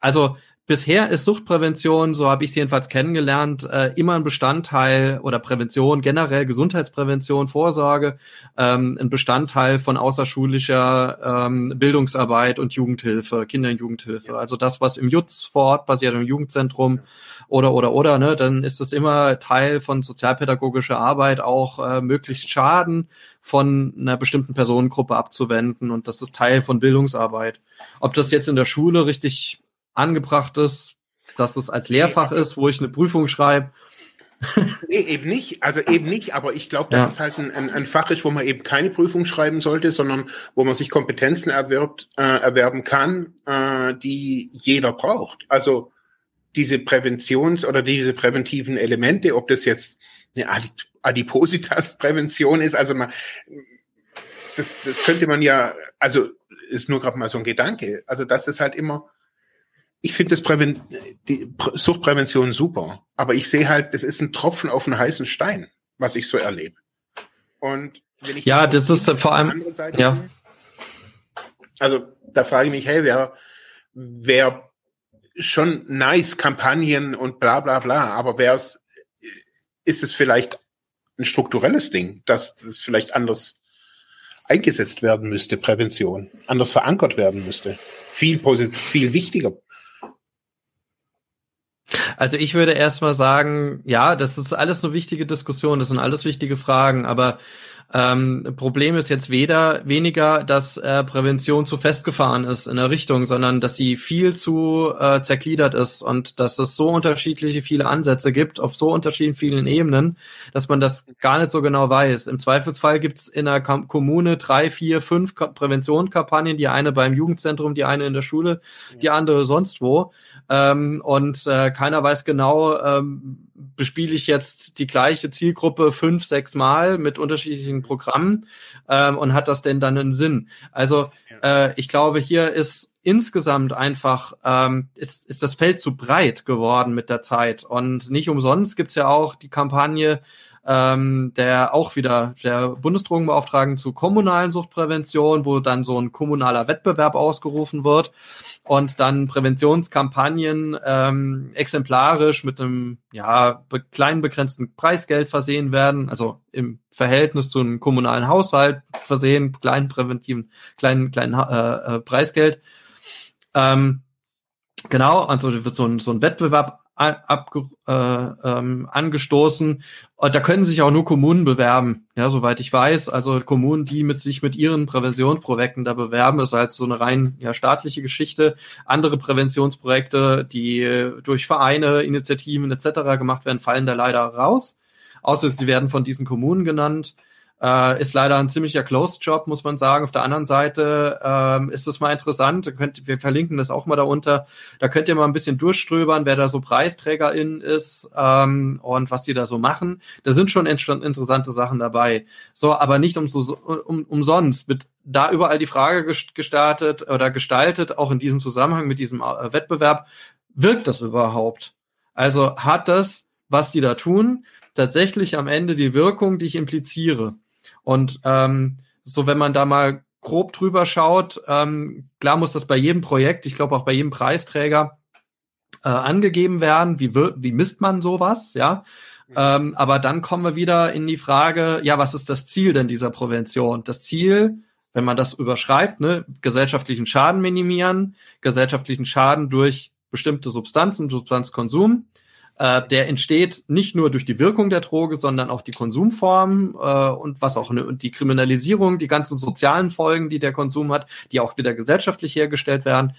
also Bisher ist Suchtprävention, so habe ich es jedenfalls kennengelernt, äh, immer ein Bestandteil oder Prävention, generell Gesundheitsprävention, Vorsorge, ähm, ein Bestandteil von außerschulischer ähm, Bildungsarbeit und Jugendhilfe, Kinder- und Jugendhilfe. Also das, was im JUTZ vor Ort passiert, im Jugendzentrum oder oder oder, ne, dann ist es immer Teil von sozialpädagogischer Arbeit, auch äh, möglichst Schaden von einer bestimmten Personengruppe abzuwenden und das ist Teil von Bildungsarbeit. Ob das jetzt in der Schule richtig angebracht ist, dass das als Lehrfach ist, wo ich eine Prüfung schreibe. nee, eben nicht. Also eben nicht, aber ich glaube, dass ja. es halt ein, ein, ein, Fach ist, wo man eben keine Prüfung schreiben sollte, sondern wo man sich Kompetenzen erwirbt, äh, erwerben kann, äh, die jeder braucht. Also diese Präventions- oder diese präventiven Elemente, ob das jetzt eine Adipositas-Prävention ist, also man, das, das könnte man ja, also ist nur gerade mal so ein Gedanke. Also das ist halt immer ich finde das Präven die Suchtprävention super, aber ich sehe halt, das ist ein Tropfen auf einen heißen Stein, was ich so erlebe. Und wenn ich ja, das ist vor allem ja. Sehe, also da frage ich mich, hey, wer wer schon nice Kampagnen und bla bla bla, aber wer ist es vielleicht ein strukturelles Ding, dass das vielleicht anders eingesetzt werden müsste, Prävention, anders verankert werden müsste, viel positiv, viel wichtiger. Also ich würde erstmal sagen, ja, das ist alles eine wichtige Diskussion, das sind alles wichtige Fragen, aber ähm, Problem ist jetzt weder weniger, dass äh, Prävention zu festgefahren ist in der Richtung, sondern dass sie viel zu äh, zergliedert ist und dass es so unterschiedliche viele Ansätze gibt auf so unterschiedlichen vielen Ebenen, dass man das gar nicht so genau weiß. Im Zweifelsfall gibt es in der Kom Kommune drei, vier, fünf Präventionskampagnen, die eine beim Jugendzentrum, die eine in der Schule, die andere sonst wo. Ähm, und äh, keiner weiß genau, ähm, bespiele ich jetzt die gleiche Zielgruppe fünf, sechs Mal mit unterschiedlichen Programmen ähm, und hat das denn dann einen Sinn? Also äh, ich glaube, hier ist insgesamt einfach ähm, ist, ist das Feld zu breit geworden mit der Zeit und nicht umsonst gibt's ja auch die Kampagne ähm, der auch wieder der Bundesdrogenbeauftragten zu kommunalen Suchtprävention, wo dann so ein kommunaler Wettbewerb ausgerufen wird und dann Präventionskampagnen ähm, exemplarisch mit einem ja be kleinen begrenzten Preisgeld versehen werden, also im Verhältnis zu einem kommunalen Haushalt versehen, kleinen präventiven, kleinen kleinen äh, äh, Preisgeld. Ähm, genau, also wird so ein, so ein Wettbewerb ab, äh, ähm, angestoßen. Und da können sich auch nur Kommunen bewerben, ja, soweit ich weiß. Also Kommunen, die mit sich mit ihren Präventionsprojekten da bewerben, ist halt so eine rein ja, staatliche Geschichte. Andere Präventionsprojekte, die durch Vereine, Initiativen etc. gemacht werden, fallen da leider raus. Außer sie werden von diesen Kommunen genannt. Äh, ist leider ein ziemlicher Closed Job, muss man sagen. Auf der anderen Seite ähm, ist es mal interessant. Könnt, wir verlinken das auch mal darunter. Da könnt ihr mal ein bisschen durchströbern, wer da so PreisträgerInnen ist ähm, und was die da so machen. Da sind schon interessante Sachen dabei. So, aber nicht um, um, umsonst. Mit da überall die Frage gestartet oder gestaltet, auch in diesem Zusammenhang mit diesem äh, Wettbewerb, wirkt das überhaupt? Also hat das, was die da tun, tatsächlich am Ende die Wirkung, die ich impliziere? Und ähm, so, wenn man da mal grob drüber schaut, ähm, klar muss das bei jedem Projekt, ich glaube auch bei jedem Preisträger, äh, angegeben werden. Wie, wird, wie misst man sowas? Ja. Ähm, aber dann kommen wir wieder in die Frage, ja, was ist das Ziel denn dieser Prävention? Das Ziel, wenn man das überschreibt, ne, gesellschaftlichen Schaden minimieren, gesellschaftlichen Schaden durch bestimmte Substanzen, Substanzkonsum. Äh, der entsteht nicht nur durch die Wirkung der Droge, sondern auch die Konsumform äh, und was auch ne, und die Kriminalisierung, die ganzen sozialen Folgen, die der Konsum hat, die auch wieder gesellschaftlich hergestellt werden.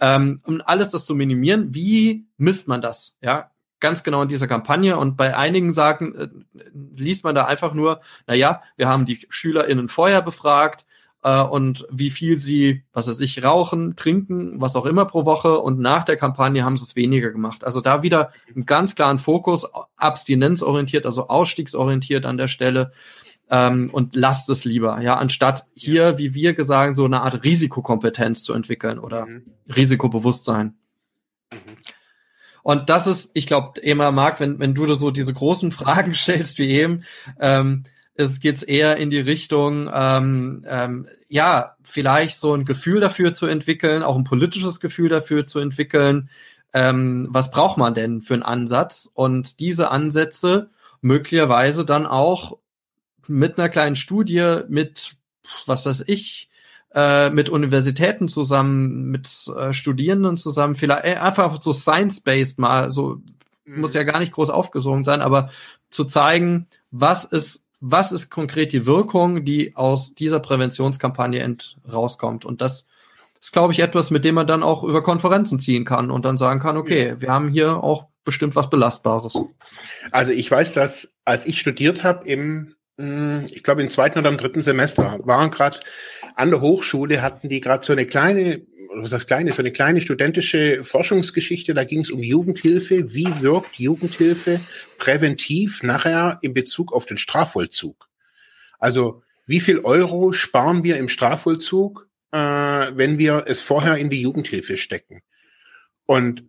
Ähm, um alles das zu minimieren, wie misst man das? Ja, ganz genau in dieser Kampagne und bei einigen Sagen äh, liest man da einfach nur, na ja, wir haben die SchülerInnen vorher befragt, äh, und wie viel sie, was weiß ich, rauchen, trinken, was auch immer pro Woche und nach der Kampagne haben sie es weniger gemacht. Also da wieder einen ganz klaren Fokus, abstinenzorientiert, also ausstiegsorientiert an der Stelle ähm, und lasst es lieber, ja, anstatt hier, wie wir gesagt, so eine Art Risikokompetenz zu entwickeln oder mhm. Risikobewusstsein. Mhm. Und das ist, ich glaube, Emma Marc, wenn, wenn du so diese großen Fragen stellst wie eben, ähm, es geht eher in die Richtung, ähm, ähm, ja, vielleicht so ein Gefühl dafür zu entwickeln, auch ein politisches Gefühl dafür zu entwickeln, ähm, was braucht man denn für einen Ansatz und diese Ansätze möglicherweise dann auch mit einer kleinen Studie, mit, was weiß ich, äh, mit Universitäten zusammen, mit äh, Studierenden zusammen, vielleicht äh, einfach so science-based mal, so mhm. muss ja gar nicht groß aufgesogen sein, aber zu zeigen, was ist was ist konkret die Wirkung, die aus dieser Präventionskampagne ent rauskommt. Und das ist, glaube ich, etwas, mit dem man dann auch über Konferenzen ziehen kann und dann sagen kann, okay, wir haben hier auch bestimmt was Belastbares. Also ich weiß, dass als ich studiert habe im hm, ich glaube im zweiten oder im dritten Semester waren gerade an der Hochschule hatten die gerade so eine kleine was heißt kleine so eine kleine studentische Forschungsgeschichte da ging es um Jugendhilfe. Wie wirkt Jugendhilfe präventiv nachher in Bezug auf den Strafvollzug? Also wie viel Euro sparen wir im Strafvollzug äh, wenn wir es vorher in die Jugendhilfe stecken? Und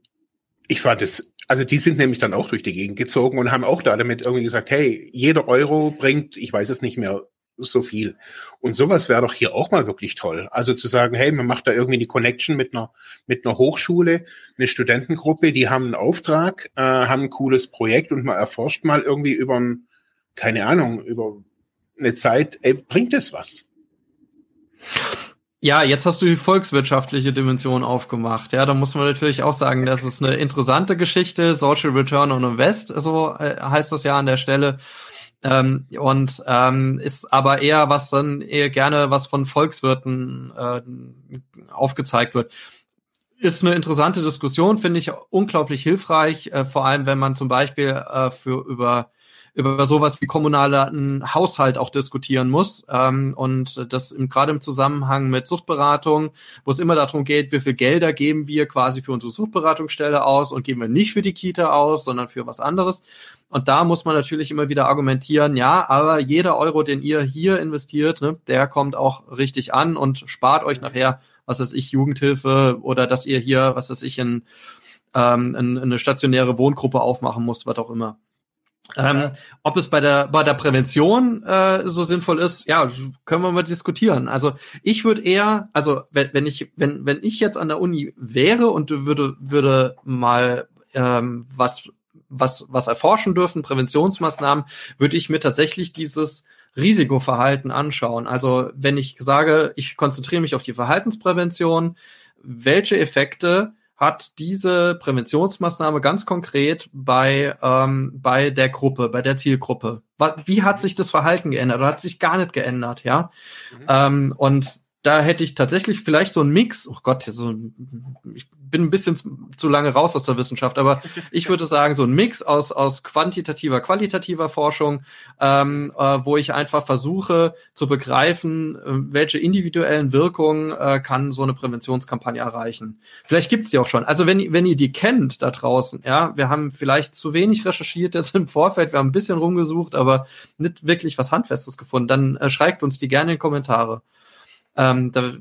ich fand es also die sind nämlich dann auch durch die Gegend gezogen und haben auch da damit irgendwie gesagt, hey, jeder Euro bringt, ich weiß es nicht mehr, so viel. Und sowas wäre doch hier auch mal wirklich toll. Also zu sagen, hey, man macht da irgendwie die Connection mit einer, mit einer Hochschule, eine Studentengruppe, die haben einen Auftrag, äh, haben ein cooles Projekt und man erforscht mal irgendwie über, ein, keine Ahnung, über eine Zeit, ey, bringt es was? Ja, jetzt hast du die volkswirtschaftliche Dimension aufgemacht. Ja, da muss man natürlich auch sagen, das ist eine interessante Geschichte. Social Return on Invest, so äh, heißt das ja an der Stelle. Ähm, und ähm, ist aber eher was dann eher gerne was von Volkswirten äh, aufgezeigt wird. Ist eine interessante Diskussion, finde ich unglaublich hilfreich, äh, vor allem wenn man zum Beispiel äh, für über über sowas wie kommunalen Haushalt auch diskutieren muss. Ähm, und das im, gerade im Zusammenhang mit Suchtberatung, wo es immer darum geht, wie viel Gelder geben wir quasi für unsere Suchtberatungsstelle aus und geben wir nicht für die Kita aus, sondern für was anderes. Und da muss man natürlich immer wieder argumentieren, ja, aber jeder Euro, den ihr hier investiert, ne, der kommt auch richtig an und spart euch nachher, was weiß ich, Jugendhilfe oder dass ihr hier, was weiß ich, in, ähm, in, in eine stationäre Wohngruppe aufmachen muss, was auch immer. Ähm, ob es bei der bei der Prävention äh, so sinnvoll ist, ja, können wir mal diskutieren. Also ich würde eher, also wenn, wenn ich wenn wenn ich jetzt an der Uni wäre und würde würde mal ähm, was was was erforschen dürfen, Präventionsmaßnahmen, würde ich mir tatsächlich dieses Risikoverhalten anschauen. Also wenn ich sage, ich konzentriere mich auf die Verhaltensprävention, welche Effekte hat diese Präventionsmaßnahme ganz konkret bei, ähm, bei der Gruppe, bei der Zielgruppe? Wie hat sich das Verhalten geändert oder hat sich gar nicht geändert, ja? Mhm. Ähm, und da hätte ich tatsächlich vielleicht so ein Mix, oh Gott, so, ich bin ein bisschen zu lange raus aus der Wissenschaft, aber ich würde sagen, so ein Mix aus, aus quantitativer, qualitativer Forschung, ähm, äh, wo ich einfach versuche zu begreifen, äh, welche individuellen Wirkungen äh, kann so eine Präventionskampagne erreichen. Vielleicht gibt's die auch schon. Also wenn, wenn ihr die kennt da draußen, ja, wir haben vielleicht zu wenig recherchiert jetzt im Vorfeld, wir haben ein bisschen rumgesucht, aber nicht wirklich was Handfestes gefunden, dann äh, schreibt uns die gerne in die Kommentare. Ähm, da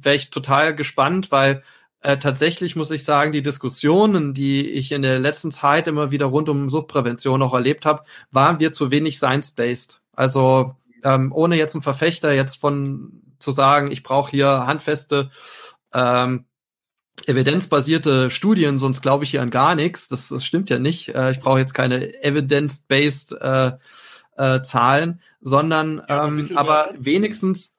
wäre ich total gespannt, weil äh, tatsächlich muss ich sagen, die Diskussionen, die ich in der letzten Zeit immer wieder rund um Suchtprävention auch erlebt habe, waren wir zu wenig science-based. Also ähm, ohne jetzt ein Verfechter jetzt von zu sagen, ich brauche hier handfeste ähm, evidenzbasierte Studien, sonst glaube ich hier an gar nichts. Das, das stimmt ja nicht. Äh, ich brauche jetzt keine evidence-based äh, äh, Zahlen, sondern ja, ähm, aber wenigstens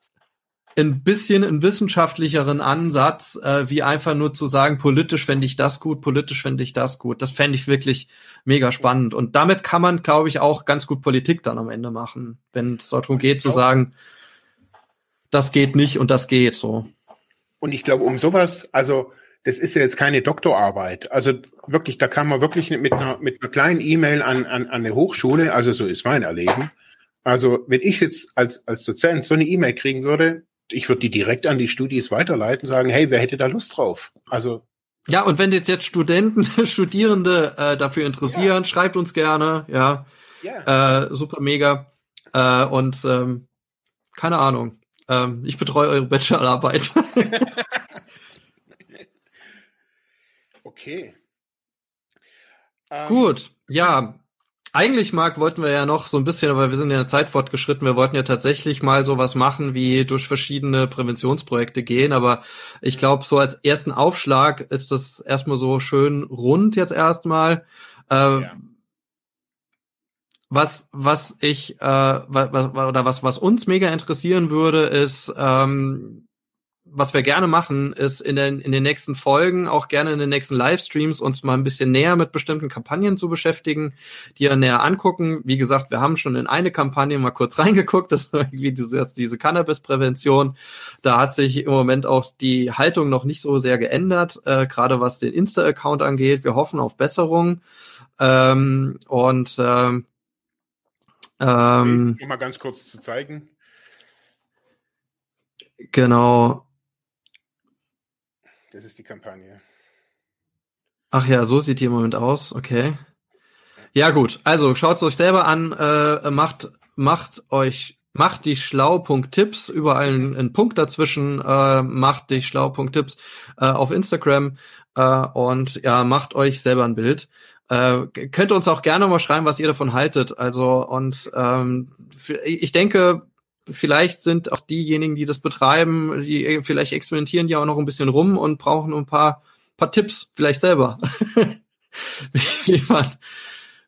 ein bisschen einen wissenschaftlicheren Ansatz, äh, wie einfach nur zu sagen, politisch fände ich das gut, politisch fände ich das gut. Das fände ich wirklich mega spannend. Und damit kann man, glaube ich, auch ganz gut Politik dann am Ende machen, wenn es darum geht zu sagen, das geht nicht und das geht so. Und ich glaube, um sowas, also das ist ja jetzt keine Doktorarbeit. Also wirklich, da kann man wirklich mit einer, mit einer kleinen E-Mail an, an, an eine Hochschule, also so ist mein Erleben. Also wenn ich jetzt als, als Dozent so eine E-Mail kriegen würde, ich würde die direkt an die Studis weiterleiten, sagen, hey, wer hätte da Lust drauf? Also ja, und wenn jetzt jetzt Studenten, Studierende äh, dafür interessieren, ja. schreibt uns gerne, ja, ja. Äh, super mega äh, und ähm, keine Ahnung, ähm, ich betreue eure Bachelorarbeit. okay. Gut, ja, eigentlich, Marc, wollten wir ja noch so ein bisschen, aber wir sind in der Zeit fortgeschritten. Wir wollten ja tatsächlich mal sowas machen, wie durch verschiedene Präventionsprojekte gehen. Aber ich glaube, so als ersten Aufschlag ist das erstmal so schön rund jetzt erstmal. Äh, ja. Was, was ich, äh, was, oder was, was uns mega interessieren würde, ist, ähm, was wir gerne machen, ist in den, in den nächsten Folgen, auch gerne in den nächsten Livestreams, uns mal ein bisschen näher mit bestimmten Kampagnen zu beschäftigen, die ja näher angucken. Wie gesagt, wir haben schon in eine Kampagne mal kurz reingeguckt, das war irgendwie diese, diese Cannabis-Prävention. Da hat sich im Moment auch die Haltung noch nicht so sehr geändert, äh, gerade was den Insta-Account angeht. Wir hoffen auf Besserung. Ähm, und ähm, ähm, mal ganz kurz zu zeigen. Genau. Das ist die Kampagne. Ach ja, so sieht die im Moment aus. Okay. Ja gut, also schaut es euch selber an, äh, macht macht euch macht die schlau.tipps überall einen, Punkt dazwischen, äh, macht die schlau.tipps äh, auf Instagram äh, und ja, macht euch selber ein Bild. Äh, könnt ihr uns auch gerne mal schreiben, was ihr davon haltet. Also und ähm, ich denke, vielleicht sind auch diejenigen, die das betreiben, die vielleicht experimentieren ja auch noch ein bisschen rum und brauchen ein paar, paar Tipps, vielleicht selber, wie, man,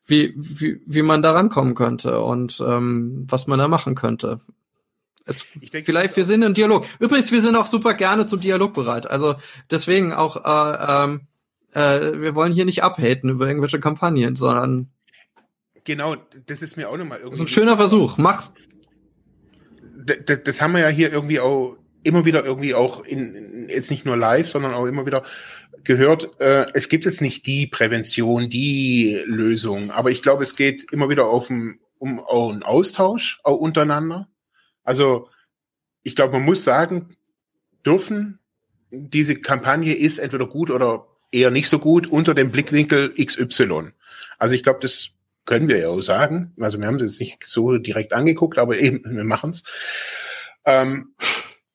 wie, wie, wie man da rankommen könnte und ähm, was man da machen könnte. Jetzt, denke, vielleicht wir sind im Dialog. Übrigens, wir sind auch super gerne zum Dialog bereit. Also deswegen auch, äh, ähm, äh, wir wollen hier nicht abhaten über irgendwelche Kampagnen, sondern Genau, das ist mir auch nochmal irgendwie. So ein schöner Versuch. Macht, das, das haben wir ja hier irgendwie auch immer wieder irgendwie auch in, jetzt nicht nur live, sondern auch immer wieder gehört, äh, es gibt jetzt nicht die Prävention, die Lösung, aber ich glaube, es geht immer wieder auf ein, um auch einen Austausch auch untereinander. Also ich glaube, man muss sagen, dürfen diese Kampagne ist entweder gut oder eher nicht so gut unter dem Blickwinkel XY. Also ich glaube, das können wir ja auch sagen. Also wir haben es jetzt nicht so direkt angeguckt, aber eben, wir machen's. Ähm,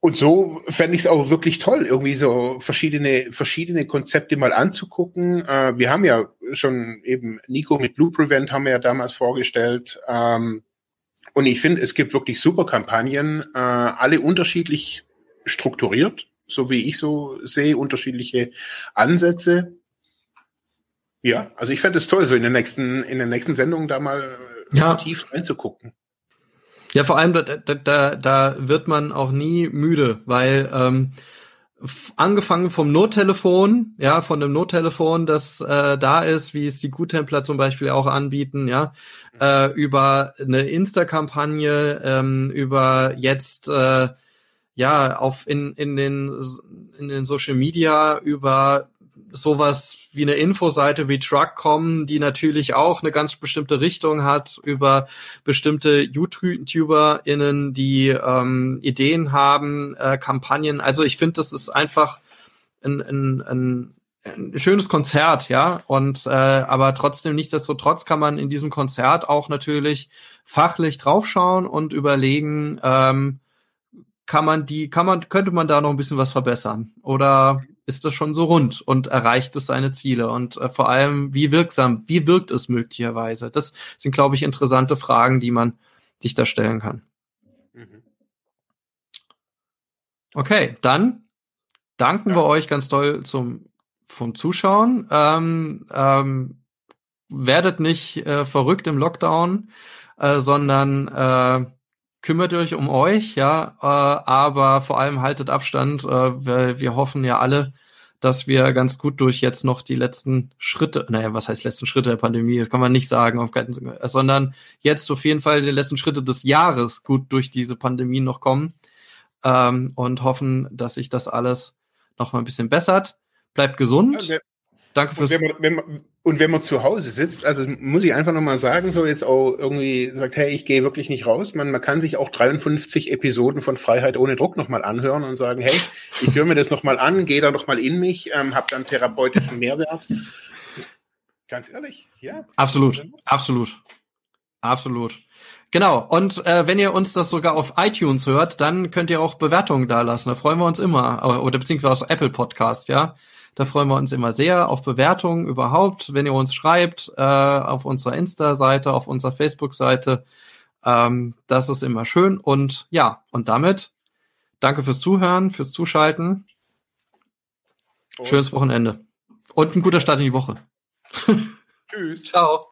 und so fände ich es auch wirklich toll, irgendwie so verschiedene, verschiedene Konzepte mal anzugucken. Äh, wir haben ja schon eben Nico mit Blue Prevent haben wir ja damals vorgestellt. Ähm, und ich finde, es gibt wirklich super Kampagnen, äh, alle unterschiedlich strukturiert, so wie ich so sehe, unterschiedliche Ansätze. Ja, also ich fände es toll, so in den nächsten, in den nächsten Sendungen da mal ja. tief reinzugucken. Ja, vor allem da, da, da, da wird man auch nie müde, weil ähm, angefangen vom Nottelefon, ja, von dem Nottelefon, das äh, da ist, wie es die Guttempler zum Beispiel auch anbieten, ja, äh, über eine Insta-Kampagne, ähm, über jetzt äh, ja auf in in den in den Social Media über sowas wie eine Infoseite wie Truck.com, die natürlich auch eine ganz bestimmte Richtung hat, über bestimmte YouTuberInnen, die ähm, Ideen haben, äh, Kampagnen. Also ich finde, das ist einfach ein, ein, ein ein schönes Konzert, ja, und äh, aber trotzdem nichtsdestotrotz kann man in diesem Konzert auch natürlich fachlich draufschauen und überlegen, ähm, kann man die, kann man, könnte man da noch ein bisschen was verbessern? Oder ist das schon so rund und erreicht es seine Ziele? Und äh, vor allem, wie wirksam, wie wirkt es möglicherweise? Das sind, glaube ich, interessante Fragen, die man sich da stellen kann. Mhm. Okay, dann danken ja. wir euch ganz toll zum vom Zuschauen. Ähm, ähm, werdet nicht äh, verrückt im Lockdown, äh, sondern äh, kümmert euch um euch, ja, äh, aber vor allem haltet Abstand. Äh, wir, wir hoffen ja alle, dass wir ganz gut durch jetzt noch die letzten Schritte, naja, was heißt letzten Schritte der Pandemie, das kann man nicht sagen, auf keinen, sondern jetzt auf jeden Fall die letzten Schritte des Jahres gut durch diese Pandemie noch kommen ähm, und hoffen, dass sich das alles noch mal ein bisschen bessert. Bleibt gesund. Ja, Danke fürs. Wenn, man, wenn man, und wenn man zu Hause sitzt, also muss ich einfach nochmal sagen, so jetzt auch irgendwie sagt, hey, ich gehe wirklich nicht raus. Man, man kann sich auch 53 Episoden von Freiheit ohne Druck nochmal anhören und sagen, hey, ich höre mir das nochmal an, gehe da nochmal in mich, ähm, habe dann therapeutischen Mehrwert. Ganz ehrlich, ja. Absolut, absolut, absolut. Genau, und äh, wenn ihr uns das sogar auf iTunes hört, dann könnt ihr auch Bewertungen da lassen. Da freuen wir uns immer. Oder beziehungsweise auf Apple Podcast, ja. Da freuen wir uns immer sehr auf Bewertungen überhaupt, wenn ihr uns schreibt, äh, auf unserer Insta-Seite, auf unserer Facebook-Seite. Ähm, das ist immer schön. Und ja, und damit danke fürs Zuhören, fürs Zuschalten. Und Schönes Wochenende. Und ein guter Start in die Woche. Tschüss. Ciao.